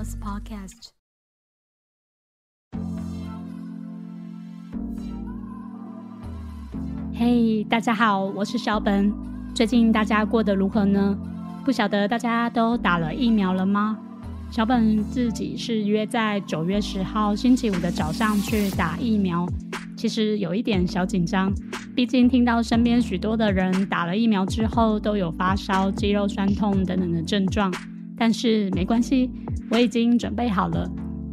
Girls Podcast。嘿，大家好，我是小本。最近大家过得如何呢？不晓得大家都打了疫苗了吗？小本自己是约在九月十号星期五的早上去打疫苗，其实有一点小紧张，毕竟听到身边许多的人打了疫苗之后都有发烧、肌肉酸痛等等的症状。但是没关系，我已经准备好了。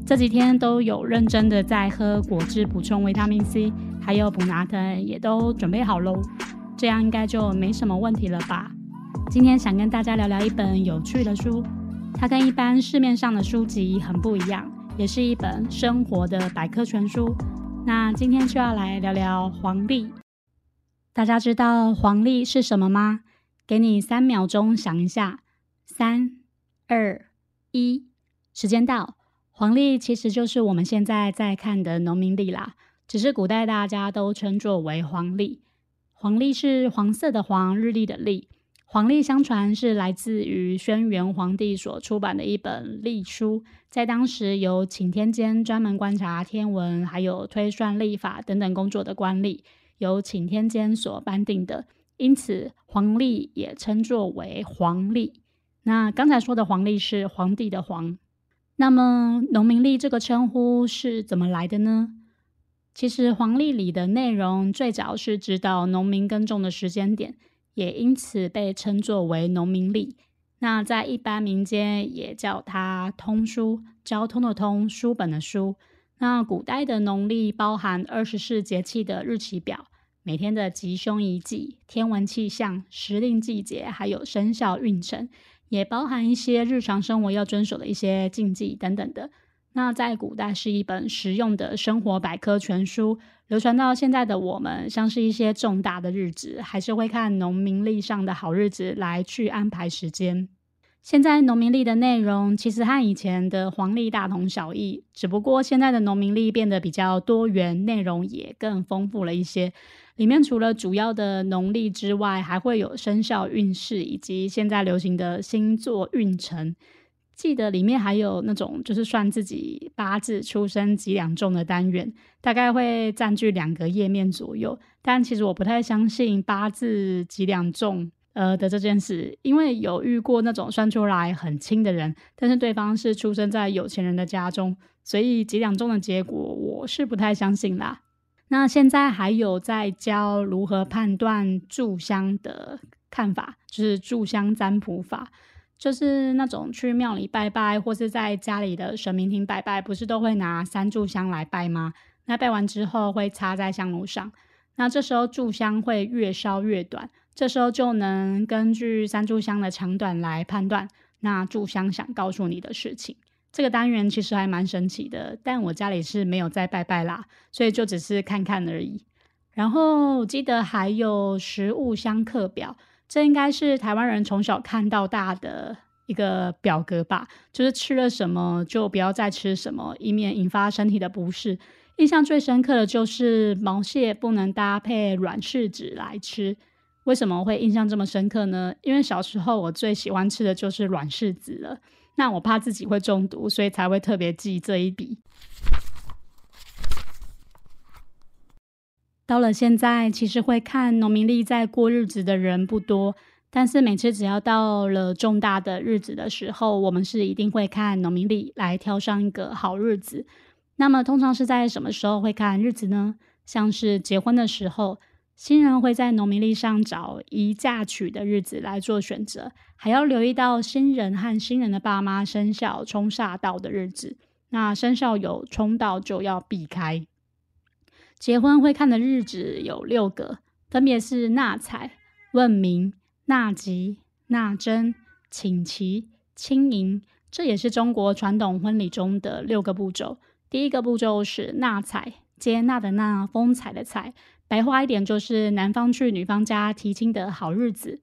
这几天都有认真的在喝果汁补充维他命 C，还有补拿藤也都准备好喽。这样应该就没什么问题了吧？今天想跟大家聊聊一本有趣的书，它跟一般市面上的书籍很不一样，也是一本生活的百科全书。那今天就要来聊聊黄历。大家知道黄历是什么吗？给你三秒钟想一下，三、二、一，时间到。黄历其实就是我们现在在看的农民历啦，只是古代大家都称作为黄历。黄历是黄色的黄，日历的历。黄历相传是来自于轩辕皇帝所出版的一本历书，在当时由擎天监专门观察天文，还有推算历法等等工作的官吏，由擎天监所颁定的，因此黄历也称作为黄历。那刚才说的黄历是皇帝的黄，那么农民历这个称呼是怎么来的呢？其实黄历里的内容最早是指导农民耕种的时间点。也因此被称作为农民历。那在一般民间也叫它通书，交通的通，书本的书。那古代的农历包含二十四节气的日期表，每天的吉凶宜忌、天文气象、时令季节，还有生肖运程，也包含一些日常生活要遵守的一些禁忌等等的。那在古代是一本实用的生活百科全书。流传到现在的我们，像是一些重大的日子，还是会看农民历上的好日子来去安排时间。现在农民历的内容其实和以前的黄历大同小异，只不过现在的农民历变得比较多元，内容也更丰富了一些。里面除了主要的农历之外，还会有生肖运势以及现在流行的星座运程。记得里面还有那种就是算自己八字出生几两重的单元，大概会占据两个页面左右。但其实我不太相信八字几两重呃的这件事，因为有遇过那种算出来很轻的人，但是对方是出生在有钱人的家中，所以几两重的结果我是不太相信啦。那现在还有在教如何判断炷香的看法，就是炷香占卜法。就是那种去庙里拜拜，或是在家里的神明厅拜拜，不是都会拿三炷香来拜吗？那拜完之后会插在香炉上，那这时候炷香会越烧越短，这时候就能根据三炷香的长短来判断那炷香想告诉你的事情。这个单元其实还蛮神奇的，但我家里是没有在拜拜啦，所以就只是看看而已。然后记得还有食物香课表。这应该是台湾人从小看到大的一个表格吧，就是吃了什么就不要再吃什么，以免引发身体的不适。印象最深刻的就是毛蟹不能搭配软柿子来吃。为什么会印象这么深刻呢？因为小时候我最喜欢吃的就是软柿子了，那我怕自己会中毒，所以才会特别记这一笔。到了现在，其实会看农民历在过日子的人不多，但是每次只要到了重大的日子的时候，我们是一定会看农民历来挑上一个好日子。那么通常是在什么时候会看日子呢？像是结婚的时候，新人会在农民历上找宜嫁娶的日子来做选择，还要留意到新人和新人的爸妈生肖冲煞到的日子，那生肖有冲到就要避开。结婚会看的日子有六个，分别是纳采、问名、纳吉、纳征、请期、亲迎。这也是中国传统婚礼中的六个步骤。第一个步骤是纳采，接纳的纳，风采的采，白话一点就是男方去女方家提亲的好日子。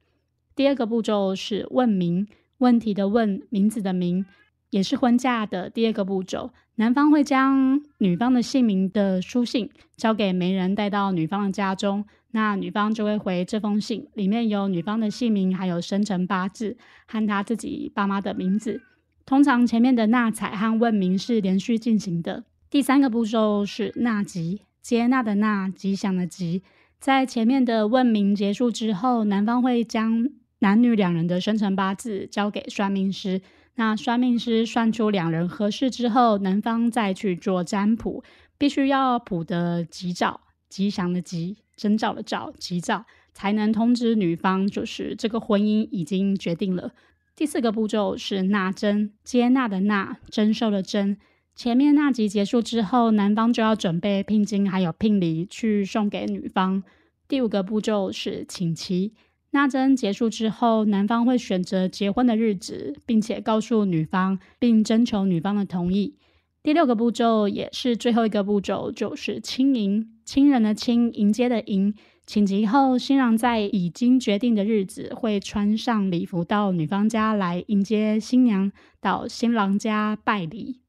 第二个步骤是问名，问题的问，名字的名。也是婚嫁的第二个步骤，男方会将女方的姓名的书信交给媒人带到女方的家中，那女方就会回这封信，里面有女方的姓名，还有生辰八字和她自己爸妈的名字。通常前面的纳采和问名是连续进行的。第三个步骤是纳吉，接纳的纳，吉祥的吉。在前面的问名结束之后，男方会将男女两人的生辰八字交给算命师。那算命师算出两人合适之后，男方再去做占卜，必须要卜的吉兆，吉祥的吉，征兆的兆，吉兆，才能通知女方，就是这个婚姻已经决定了。第四个步骤是纳征，接纳的纳，征收的征。前面那集结束之后，男方就要准备聘金还有聘礼去送给女方。第五个步骤是请期。纳征结束之后，男方会选择结婚的日子，并且告诉女方，并征求女方的同意。第六个步骤也是最后一个步骤，就是亲迎，亲人的亲，迎接的迎。请集后，新郎在已经决定的日子会穿上礼服到女方家来迎接新娘，到新郎家拜礼。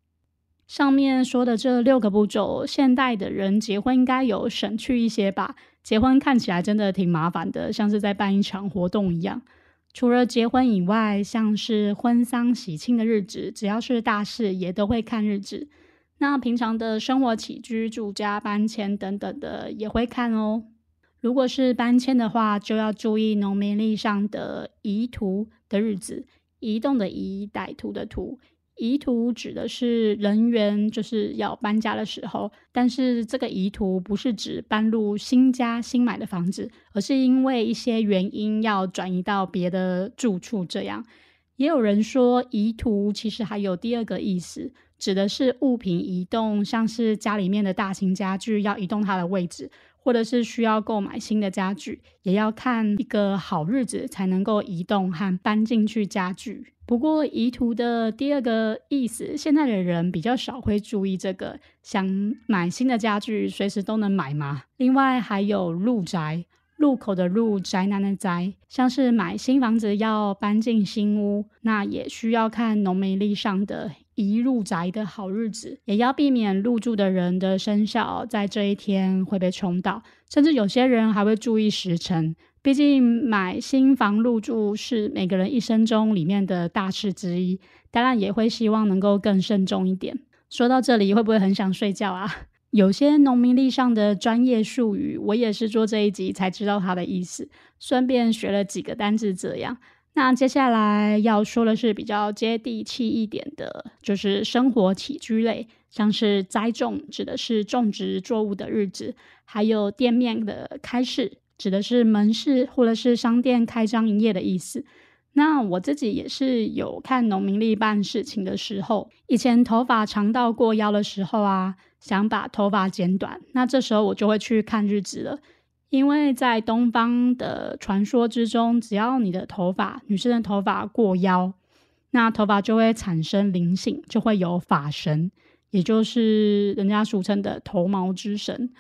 上面说的这六个步骤，现代的人结婚应该有省去一些吧？结婚看起来真的挺麻烦的，像是在办一场活动一样。除了结婚以外，像是婚丧喜庆的日子，只要是大事也都会看日子。那平常的生活起居、住家搬迁等等的也会看哦。如果是搬迁的话，就要注意农民历上的移图的日子，移动的移，歹徒的徒。移图指的是人员就是要搬家的时候，但是这个移图不是指搬入新家新买的房子，而是因为一些原因要转移到别的住处。这样，也有人说移图其实还有第二个意思，指的是物品移动，像是家里面的大型家具要移动它的位置。或者是需要购买新的家具，也要看一个好日子才能够移动和搬进去家具。不过，移图的第二个意思，现在的人比较少会注意这个。想买新的家具，随时都能买吗？另外，还有入宅，入口的入，宅男的宅，像是买新房子要搬进新屋，那也需要看农民历上的。一入宅的好日子，也要避免入住的人的生肖在这一天会被冲到，甚至有些人还会注意时辰。毕竟买新房入住是每个人一生中里面的大事之一，当然也会希望能够更慎重一点。说到这里，会不会很想睡觉啊？有些农民历上的专业术语，我也是做这一集才知道它的意思，顺便学了几个单字，这样。那接下来要说的是比较接地气一点的，就是生活起居类，像是栽种，指的是种植作物的日子；还有店面的开市，指的是门市或者是商店开张营业的意思。那我自己也是有看农民历办事情的时候，以前头发长到过腰的时候啊，想把头发剪短，那这时候我就会去看日子了。因为在东方的传说之中，只要你的头发，女生的头发过腰，那头发就会产生灵性，就会有法神，也就是人家俗称的头毛之神。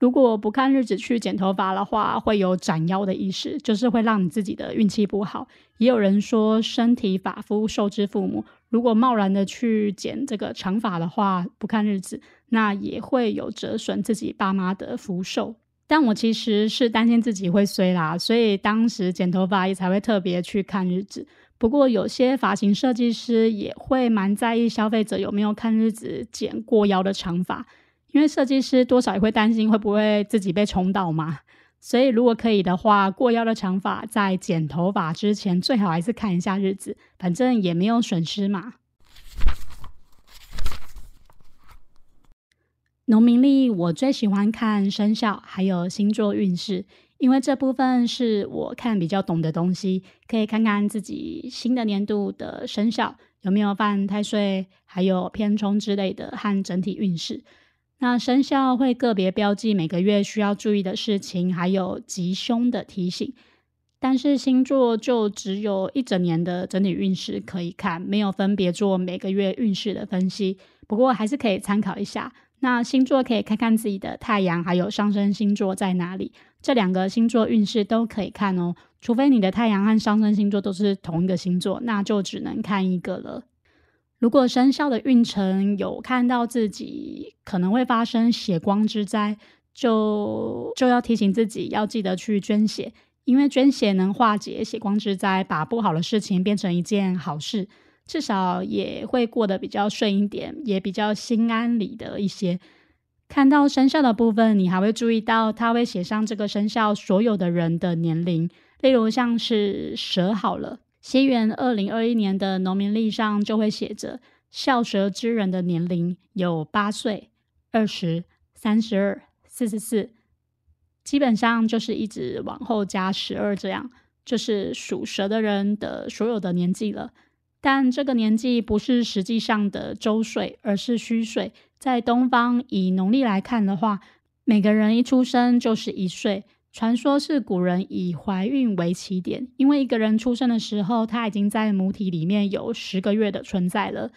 如果不看日子去剪头发的话，会有斩妖的意思，就是会让你自己的运气不好。也有人说，身体发肤受之父母，如果贸然的去剪这个长发的话，不看日子，那也会有折损自己爸妈的福寿。但我其实是担心自己会衰啦，所以当时剪头发也才会特别去看日子。不过有些发型设计师也会蛮在意消费者有没有看日子剪过腰的长发，因为设计师多少也会担心会不会自己被冲到嘛。所以如果可以的话，过腰的长发在剪头发之前最好还是看一下日子，反正也没有损失嘛。农民历我最喜欢看生肖，还有星座运势，因为这部分是我看比较懂的东西，可以看看自己新的年度的生肖有没有犯太岁，还有偏冲之类的和整体运势。那生肖会个别标记每个月需要注意的事情，还有吉凶的提醒。但是星座就只有一整年的整体运势可以看，没有分别做每个月运势的分析。不过还是可以参考一下。那星座可以看看自己的太阳还有上升星座在哪里，这两个星座运势都可以看哦。除非你的太阳和上升星座都是同一个星座，那就只能看一个了。如果生肖的运程有看到自己可能会发生血光之灾，就就要提醒自己要记得去捐血，因为捐血能化解血光之灾，把不好的事情变成一件好事。至少也会过得比较顺一点，也比较心安理得一些。看到生肖的部分，你还会注意到他会写上这个生肖所有的人的年龄，例如像是蛇好了，西元二零二一年的农民历上就会写着孝蛇之人的年龄有八岁、二十、三十二、四十四，基本上就是一直往后加十二，这样就是属蛇的人的所有的年纪了。但这个年纪不是实际上的周岁，而是虚岁。在东方以农历来看的话，每个人一出生就是一岁。传说是古人以怀孕为起点，因为一个人出生的时候，他已经在母体里面有十个月的存在了。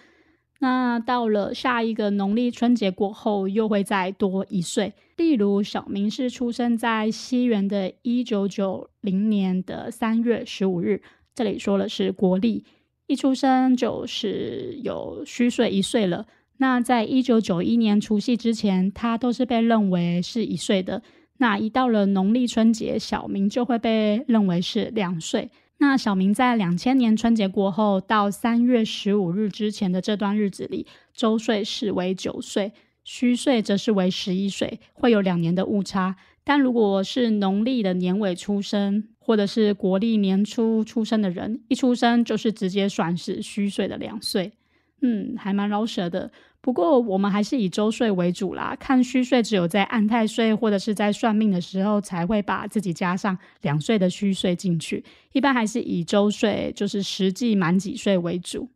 那到了下一个农历春节过后，又会再多一岁。例如小明是出生在西元的一九九零年的三月十五日，这里说的是国历。一出生就是有虚岁一岁了。那在一九九一年除夕之前，他都是被认为是一岁的。那一到了农历春节，小明就会被认为是两岁。那小明在两千年春节过后到三月十五日之前的这段日子里，周岁是为九岁，虚岁则是为十一岁，会有两年的误差。但如果是农历的年尾出生，或者是国历年初出生的人，一出生就是直接算是虚岁的两岁，嗯，还蛮饶舌的。不过我们还是以周岁为主啦，看虚岁只有在安太岁或者是在算命的时候才会把自己加上两岁的虚岁进去，一般还是以周岁，就是实际满几岁为主。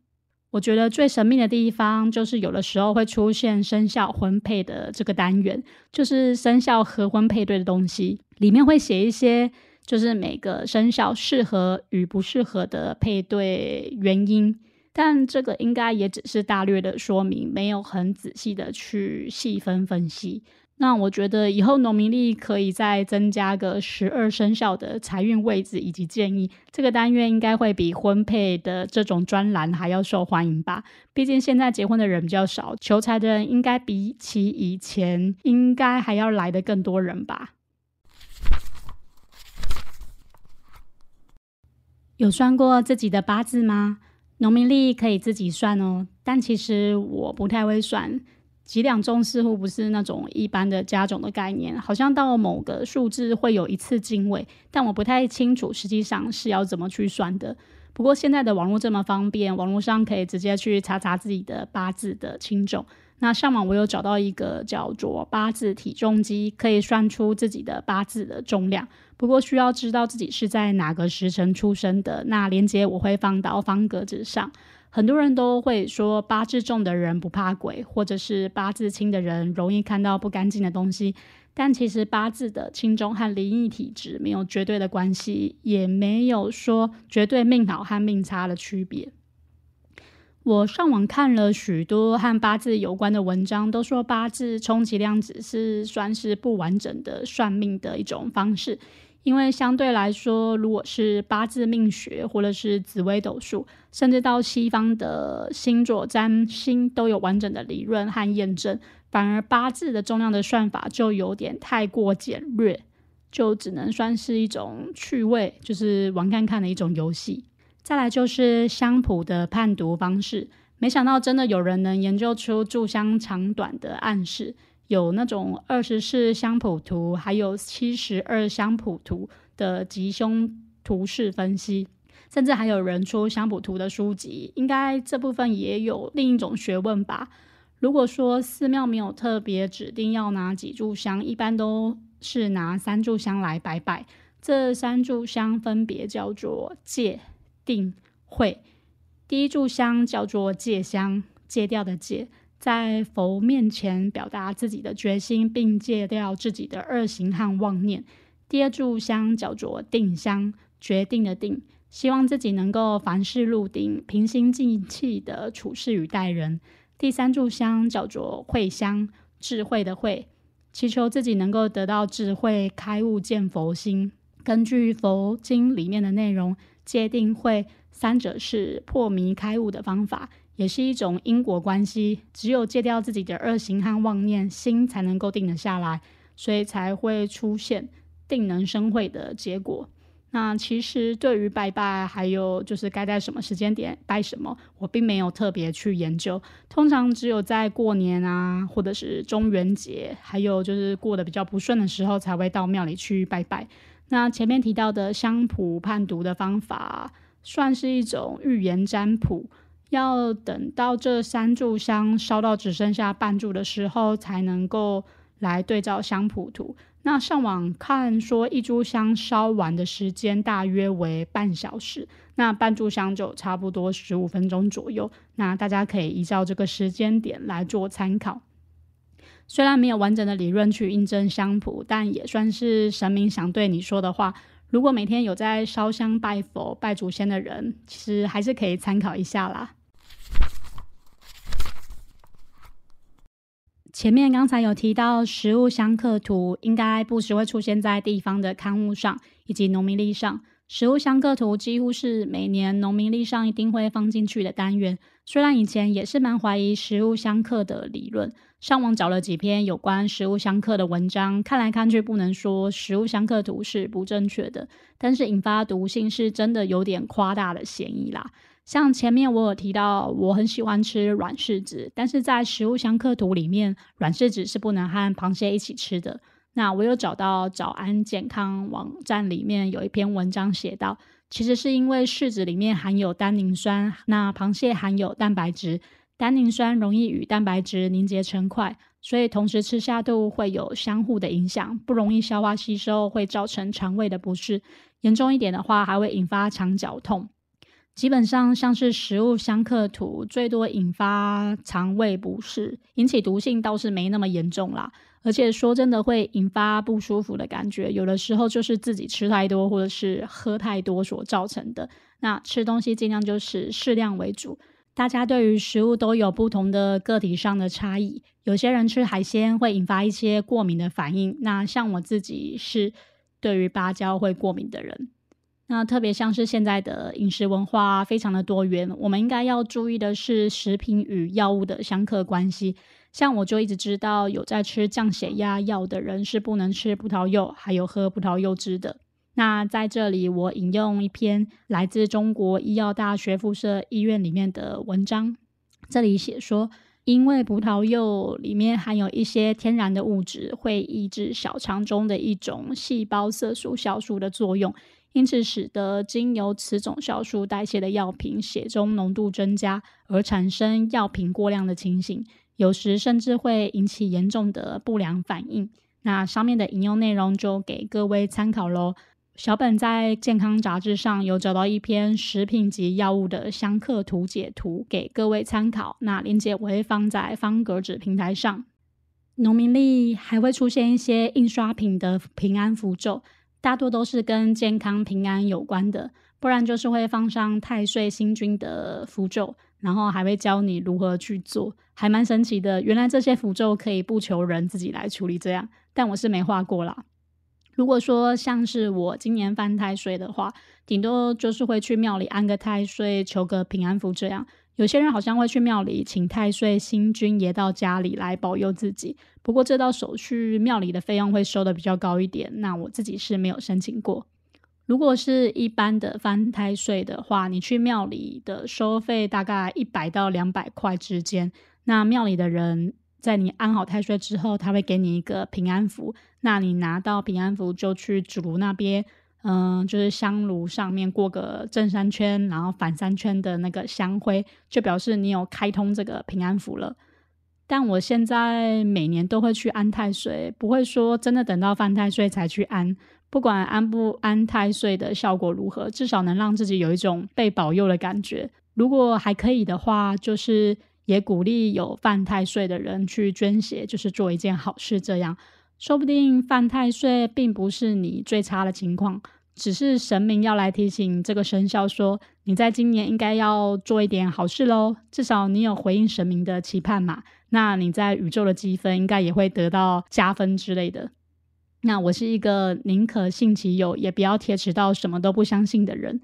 我觉得最神秘的地方就是有的时候会出现生肖婚配的这个单元，就是生肖合婚配对的东西，里面会写一些。就是每个生肖适合与不适合的配对原因，但这个应该也只是大略的说明，没有很仔细的去细分分析。那我觉得以后农民历可以再增加个十二生肖的财运位置以及建议，这个单元应该会比婚配的这种专栏还要受欢迎吧？毕竟现在结婚的人比较少，求财的人应该比起以前应该还要来的更多人吧。有算过自己的八字吗？农民利益可以自己算哦，但其实我不太会算。几两重似乎不是那种一般的加种的概念，好像到某个数字会有一次进位，但我不太清楚实际上是要怎么去算的。不过现在的网络这么方便，网络上可以直接去查查自己的八字的轻重。那上网我有找到一个叫做八字体重机，可以算出自己的八字的重量。不过需要知道自己是在哪个时辰出生的。那连接我会放到方格子上。很多人都会说八字重的人不怕鬼，或者是八字轻的人容易看到不干净的东西。但其实八字的轻重和灵异体质没有绝对的关系，也没有说绝对命好和命差的区别。我上网看了许多和八字有关的文章，都说八字充其量只是算是不完整的算命的一种方式。因为相对来说，如果是八字命学或者是紫微斗数，甚至到西方的星座占星都有完整的理论和验证，反而八字的重量的算法就有点太过简略，就只能算是一种趣味，就是玩看看的一种游戏。再来就是香谱的判读方式，没想到真的有人能研究出柱香长短的暗示，有那种二十四香谱图，还有七十二香谱图的吉凶图式分析，甚至还有人出香谱图的书籍，应该这部分也有另一种学问吧。如果说寺庙没有特别指定要拿几炷香，一般都是拿三炷香来拜拜，这三炷香分别叫做戒。定会第一炷香叫做戒香，戒掉的戒，在佛面前表达自己的决心，并戒掉自己的恶行和妄念。第二炷香叫做定香，决定的定，希望自己能够凡事入定，平心静气的处事与待人。第三炷香叫做慧香，智慧的慧，祈求自己能够得到智慧，开悟见佛心。根据佛经里面的内容。界定会三者是破迷开悟的方法，也是一种因果关系。只有戒掉自己的恶行和妄念，心才能够定得下来，所以才会出现定能生慧的结果。那其实对于拜拜，还有就是该在什么时间点拜什么，我并没有特别去研究。通常只有在过年啊，或者是中元节，还有就是过得比较不顺的时候，才会到庙里去拜拜。那前面提到的香蒲判读的方法，算是一种预言占卜，要等到这三炷香烧到只剩下半炷的时候，才能够来对照香谱图。那上网看说，一炷香烧完的时间大约为半小时，那半炷香就差不多十五分钟左右。那大家可以依照这个时间点来做参考。虽然没有完整的理论去印证香谱，但也算是神明想对你说的话。如果每天有在烧香拜佛、拜祖先的人，其实还是可以参考一下啦。前面刚才有提到，食物香刻图应该不时会出现在地方的刊物上以及农民历上。食物香刻图几乎是每年农民历上一定会放进去的单元。虽然以前也是蛮怀疑食物相克的理论，上网找了几篇有关食物相克的文章，看来看去不能说食物相克图是不正确的，但是引发毒性是真的有点夸大的嫌疑啦。像前面我有提到，我很喜欢吃软柿子，但是在食物相克图里面，软柿子是不能和螃蟹一起吃的。那我有找到早安健康网站里面有一篇文章写到，其实是因为柿子里面含有单宁酸，那螃蟹含有蛋白质，单宁酸容易与蛋白质凝结成块，所以同时吃下肚会有相互的影响，不容易消化吸收，会造成肠胃的不适，严重一点的话还会引发肠绞痛。基本上像是食物相克图，最多引发肠胃不适，引起毒性倒是没那么严重啦。而且说真的，会引发不舒服的感觉，有的时候就是自己吃太多或者是喝太多所造成的。那吃东西尽量就是适量为主。大家对于食物都有不同的个体上的差异，有些人吃海鲜会引发一些过敏的反应。那像我自己是对于芭蕉会过敏的人。那特别像是现在的饮食文化非常的多元，我们应该要注意的是食品与药物的相克关系。像我就一直知道，有在吃降血压药的人是不能吃葡萄柚，还有喝葡萄柚汁的。那在这里，我引用一篇来自中国医药大学附设医院里面的文章，这里写说，因为葡萄柚里面含有一些天然的物质，会抑制小肠中的一种细胞色素酵素的作用。因此，使得经由此种酵素代谢的药品血中浓度增加，而产生药品过量的情形，有时甚至会引起严重的不良反应。那上面的引用内容就给各位参考喽。小本在健康杂志上有找到一篇食品及药物的相克图解图，给各位参考。那链接我会放在方格子平台上。农民历还会出现一些印刷品的平安符咒。大多都是跟健康平安有关的，不然就是会放上太岁星君的符咒，然后还会教你如何去做，还蛮神奇的。原来这些符咒可以不求人，自己来处理这样，但我是没画过啦。如果说像是我今年犯太岁的话，顶多就是会去庙里安个太岁，求个平安符这样。有些人好像会去庙里请太岁星君爷到家里来保佑自己，不过这道手续庙里的费用会收的比较高一点。那我自己是没有申请过。如果是一般的翻太岁的话，你去庙里的收费大概一百到两百块之间。那庙里的人在你安好太岁之后，他会给你一个平安符，那你拿到平安符就去主炉那边。嗯，就是香炉上面过个正三圈，然后反三圈的那个香灰，就表示你有开通这个平安符了。但我现在每年都会去安太岁，不会说真的等到犯太岁才去安。不管安不安太岁的效果如何，至少能让自己有一种被保佑的感觉。如果还可以的话，就是也鼓励有犯太岁的人去捐血，就是做一件好事，这样。说不定犯太岁并不是你最差的情况，只是神明要来提醒这个生肖说，你在今年应该要做一点好事喽。至少你有回应神明的期盼嘛，那你在宇宙的积分应该也会得到加分之类的。那我是一个宁可信其有，也不要铁齿到什么都不相信的人。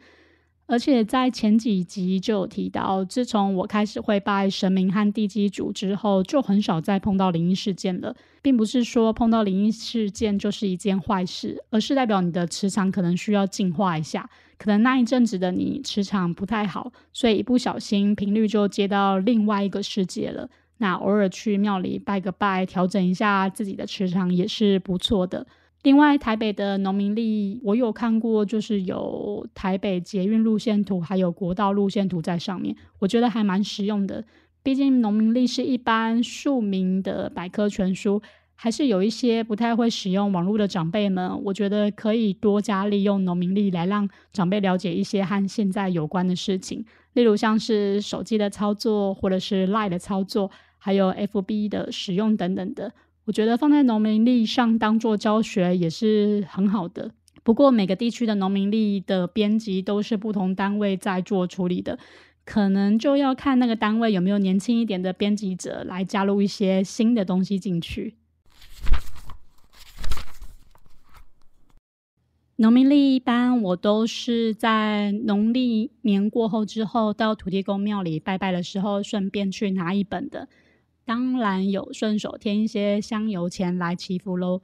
而且在前几集就有提到，自从我开始会拜神明和地基主之后，就很少再碰到灵异事件了。并不是说碰到灵异事件就是一件坏事，而是代表你的磁场可能需要净化一下。可能那一阵子的你磁场不太好，所以一不小心频率就接到另外一个世界了。那偶尔去庙里拜个拜，调整一下自己的磁场也是不错的。另外，台北的农民历我有看过，就是有台北捷运路线图，还有国道路线图在上面，我觉得还蛮实用的。毕竟农民历是一般庶民的百科全书，还是有一些不太会使用网络的长辈们，我觉得可以多加利用农民历来让长辈了解一些和现在有关的事情，例如像是手机的操作，或者是 Line 的操作，还有 FB 的使用等等的。我觉得放在农民历上当做教学也是很好的。不过每个地区的农民历的编辑都是不同单位在做处理的，可能就要看那个单位有没有年轻一点的编辑者来加入一些新的东西进去。农民历一般我都是在农历年过后之后，到土地公庙里拜拜的时候，顺便去拿一本的。当然有顺手添一些香油钱来祈福喽。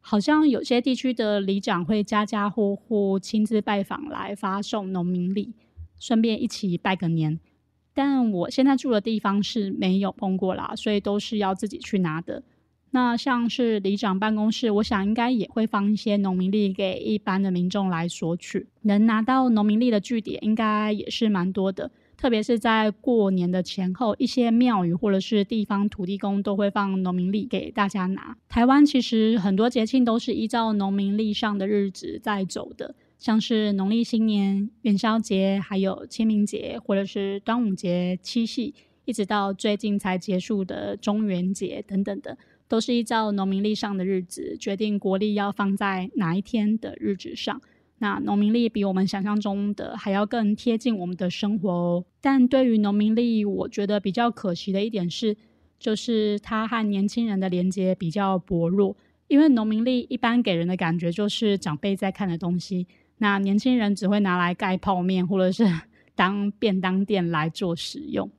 好像有些地区的里长会家家户户亲自拜访来发送农民礼，顺便一起拜个年。但我现在住的地方是没有碰过啦，所以都是要自己去拿的。那像是里长办公室，我想应该也会放一些农民历给一般的民众来索取。能拿到农民历的据点应该也是蛮多的。特别是在过年的前后，一些庙宇或者是地方土地公都会放农民历给大家拿。台湾其实很多节庆都是依照农民历上的日子在走的，像是农历新年、元宵节，还有清明节，或者是端午节、七夕，一直到最近才结束的中元节等等的，都是依照农民历上的日子决定国历要放在哪一天的日子上。那农民力比我们想象中的还要更贴近我们的生活哦。但对于农民力，我觉得比较可惜的一点是，就是它和年轻人的连接比较薄弱。因为农民力一般给人的感觉就是长辈在看的东西，那年轻人只会拿来盖泡面或者是 当便当店来做使用。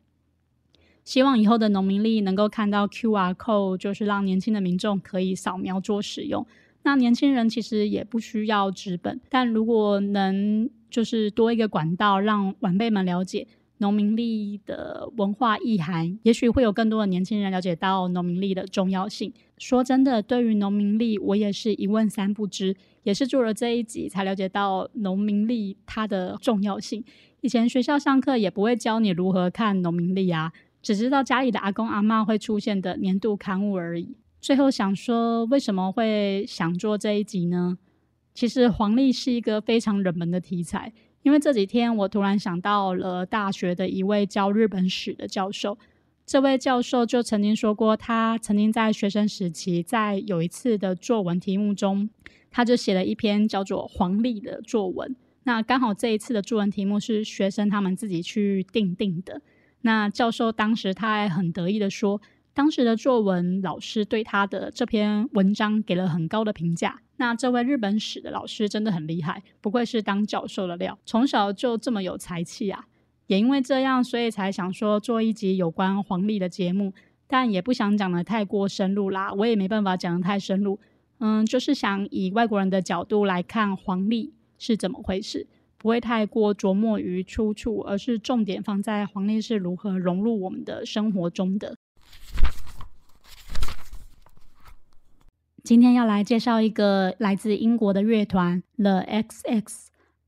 希望以后的农民力能够看到 QR code，就是让年轻的民众可以扫描做使用。那年轻人其实也不需要纸本，但如果能就是多一个管道，让晚辈们了解农民历的文化意涵，也许会有更多的年轻人了解到农民历的重要性。说真的，对于农民历，我也是一问三不知，也是做了这一集才了解到农民历它的重要性。以前学校上课也不会教你如何看农民历啊，只知道家里的阿公阿妈会出现的年度刊物而已。最后想说，为什么会想做这一集呢？其实黄历是一个非常冷门的题材，因为这几天我突然想到了大学的一位教日本史的教授。这位教授就曾经说过，他曾经在学生时期，在有一次的作文题目中，他就写了一篇叫做《黄历》的作文。那刚好这一次的作文题目是学生他们自己去定定的。那教授当时他还很得意的说。当时的作文老师对他的这篇文章给了很高的评价。那这位日本史的老师真的很厉害，不愧是当教授的料，从小就这么有才气啊！也因为这样，所以才想说做一集有关黄历的节目，但也不想讲的太过深入啦，我也没办法讲的太深入。嗯，就是想以外国人的角度来看黄历是怎么回事，不会太过琢磨于出处，而是重点放在黄历是如何融入我们的生活中的。今天要来介绍一个来自英国的乐团 The XX，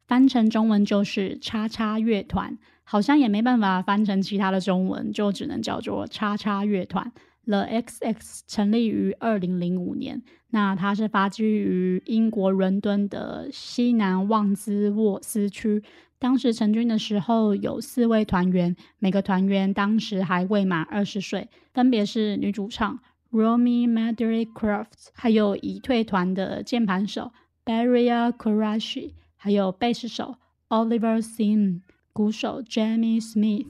翻成中文就是叉叉乐团，好像也没办法翻成其他的中文，就只能叫做叉叉乐团。The XX 成立于二零零五年，那它是发基于英国伦敦的西南旺兹沃斯区。当时成军的时候有四位团员，每个团员当时还未满二十岁，分别是女主唱。Romy Madrycroft，还有已退团的键盘手 Barry Karashi，还有贝斯手 Oliver Sim，鼓手 Jamie Smith。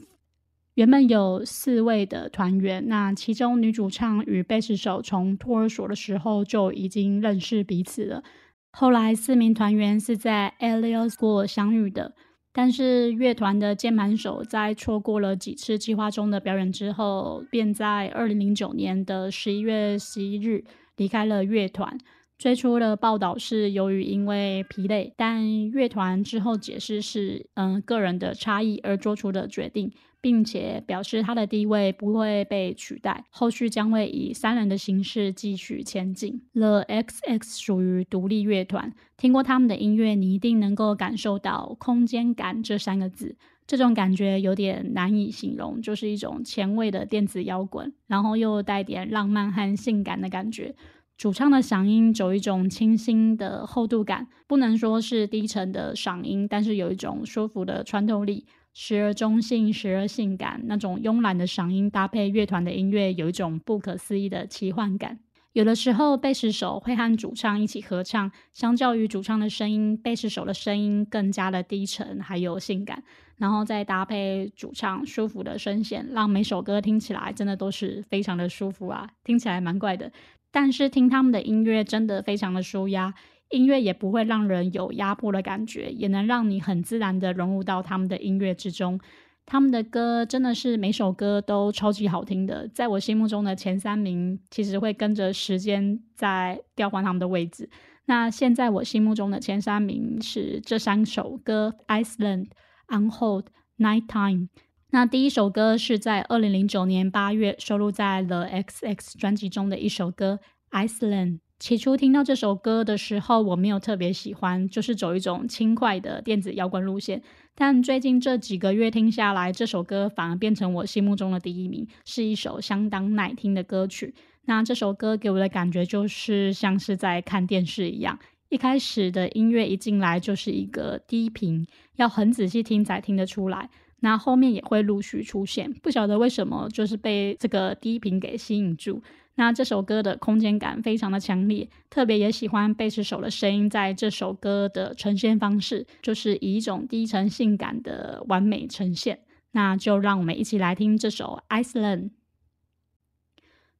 原本有四位的团员，那其中女主唱与贝斯手从托儿所的时候就已经认识彼此了。后来四名团员是在 Elio School 相遇的。但是乐团的键盘手在错过了几次计划中的表演之后，便在二零零九年的十一月十一日离开了乐团。最初的报道是由于因为疲累，但乐团之后解释是嗯个人的差异而做出的决定，并且表示他的地位不会被取代，后续将会以三人的形式继续前进。The X X 属于独立乐团，听过他们的音乐，你一定能够感受到空间感这三个字，这种感觉有点难以形容，就是一种前卫的电子摇滚，然后又带点浪漫和性感的感觉。主唱的嗓音有一种清新的厚度感，不能说是低沉的嗓音，但是有一种舒服的穿透力，时而中性，时而性感。那种慵懒的嗓音搭配乐团的音乐，有一种不可思议的奇幻感。有的时候，贝斯手会和主唱一起合唱，相较于主唱的声音，贝斯手的声音更加的低沉，还有性感。然后再搭配主唱舒服的声线，让每首歌听起来真的都是非常的舒服啊！听起来蛮怪的。但是听他们的音乐真的非常的舒压，音乐也不会让人有压迫的感觉，也能让你很自然的融入到他们的音乐之中。他们的歌真的是每首歌都超级好听的，在我心目中的前三名其实会跟着时间在调换他们的位置。那现在我心目中的前三名是这三首歌：Iceland、Unhold、Nighttime。那第一首歌是在二零零九年八月收录在 The X X 专辑中的一首歌《Iceland》。起初听到这首歌的时候，我没有特别喜欢，就是走一种轻快的电子摇滚路线。但最近这几个月听下来，这首歌反而变成我心目中的第一名，是一首相当耐听的歌曲。那这首歌给我的感觉就是像是在看电视一样，一开始的音乐一进来就是一个低频，要很仔细听才听得出来。那后面也会陆续出现，不晓得为什么，就是被这个低频给吸引住。那这首歌的空间感非常的强烈，特别也喜欢贝斯手的声音，在这首歌的呈现方式，就是以一种低沉性感的完美呈现。那就让我们一起来听这首《Iceland》。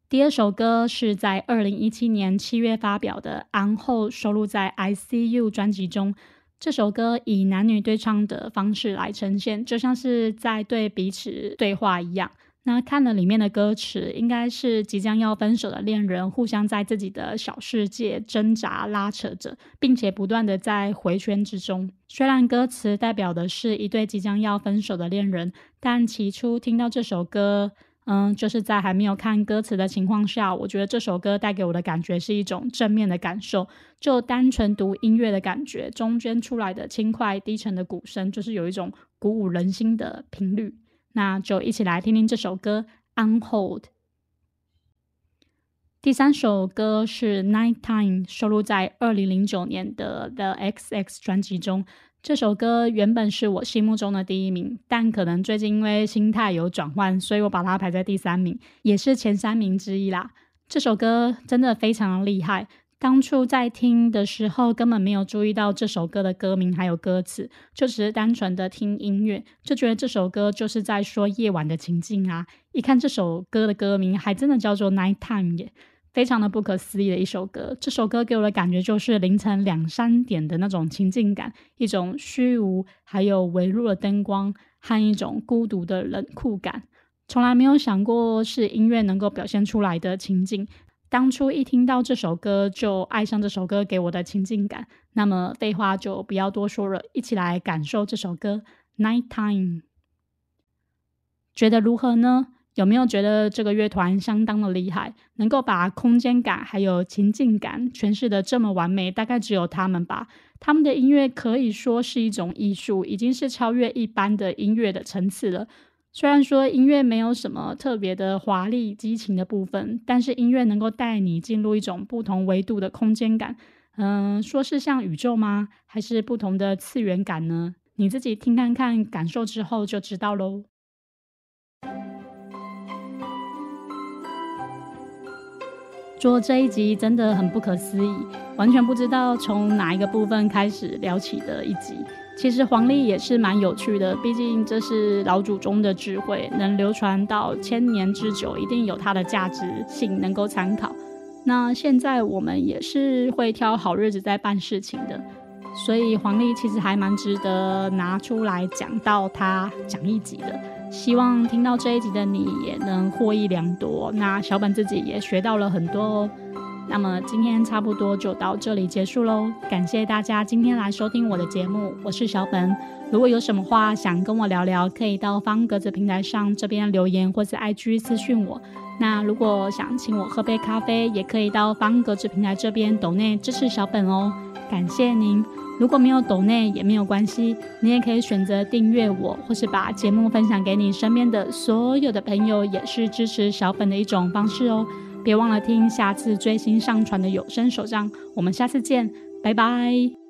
第二首歌是在二零一七年七月发表的《然后》，收录在《I See You》专辑中。这首歌以男女对唱的方式来呈现，就像是在对彼此对话一样。那看了里面的歌词，应该是即将要分手的恋人互相在自己的小世界挣扎拉扯着，并且不断的在回圈之中。虽然歌词代表的是一对即将要分手的恋人，但起初听到这首歌。嗯，就是在还没有看歌词的情况下，我觉得这首歌带给我的感觉是一种正面的感受。就单纯读音乐的感觉，中间出来的轻快低沉的鼓声，就是有一种鼓舞人心的频率。那就一起来听听这首歌《Unhold》。第三首歌是《Nighttime》，收录在二零零九年的《The X X》专辑中。这首歌原本是我心目中的第一名，但可能最近因为心态有转换，所以我把它排在第三名，也是前三名之一啦。这首歌真的非常厉害，当初在听的时候根本没有注意到这首歌的歌名还有歌词，就只是单纯的听音乐，就觉得这首歌就是在说夜晚的情境啊。一看这首歌的歌名，还真的叫做《Night Time》耶。非常的不可思议的一首歌，这首歌给我的感觉就是凌晨两三点的那种情境感，一种虚无，还有微弱的灯光和一种孤独的冷酷感。从来没有想过是音乐能够表现出来的情境，当初一听到这首歌就爱上这首歌给我的情境感。那么废话就不要多说了，一起来感受这首歌《Nighttime》，觉得如何呢？有没有觉得这个乐团相当的厉害，能够把空间感还有情境感诠释的这么完美？大概只有他们吧。他们的音乐可以说是一种艺术，已经是超越一般的音乐的层次了。虽然说音乐没有什么特别的华丽激情的部分，但是音乐能够带你进入一种不同维度的空间感。嗯，说是像宇宙吗？还是不同的次元感呢？你自己听看看，感受之后就知道喽。做这一集真的很不可思议，完全不知道从哪一个部分开始聊起的一集。其实黄历也是蛮有趣的，毕竟这是老祖宗的智慧，能流传到千年之久，一定有它的价值性能够参考。那现在我们也是会挑好日子在办事情的。所以黄历其实还蛮值得拿出来讲到它讲一集的。希望听到这一集的你也能获益良多。那小本自己也学到了很多哦。那么今天差不多就到这里结束喽，感谢大家今天来收听我的节目，我是小本。如果有什么话想跟我聊聊，可以到方格子平台上这边留言，或是 IG 私讯我。那如果想请我喝杯咖啡，也可以到方格子平台这边抖内支持小本哦，感谢您。如果没有抖内也没有关系，你也可以选择订阅我，或是把节目分享给你身边的所有的朋友，也是支持小本的一种方式哦。别忘了听下次最新上传的有声手账，我们下次见，拜拜。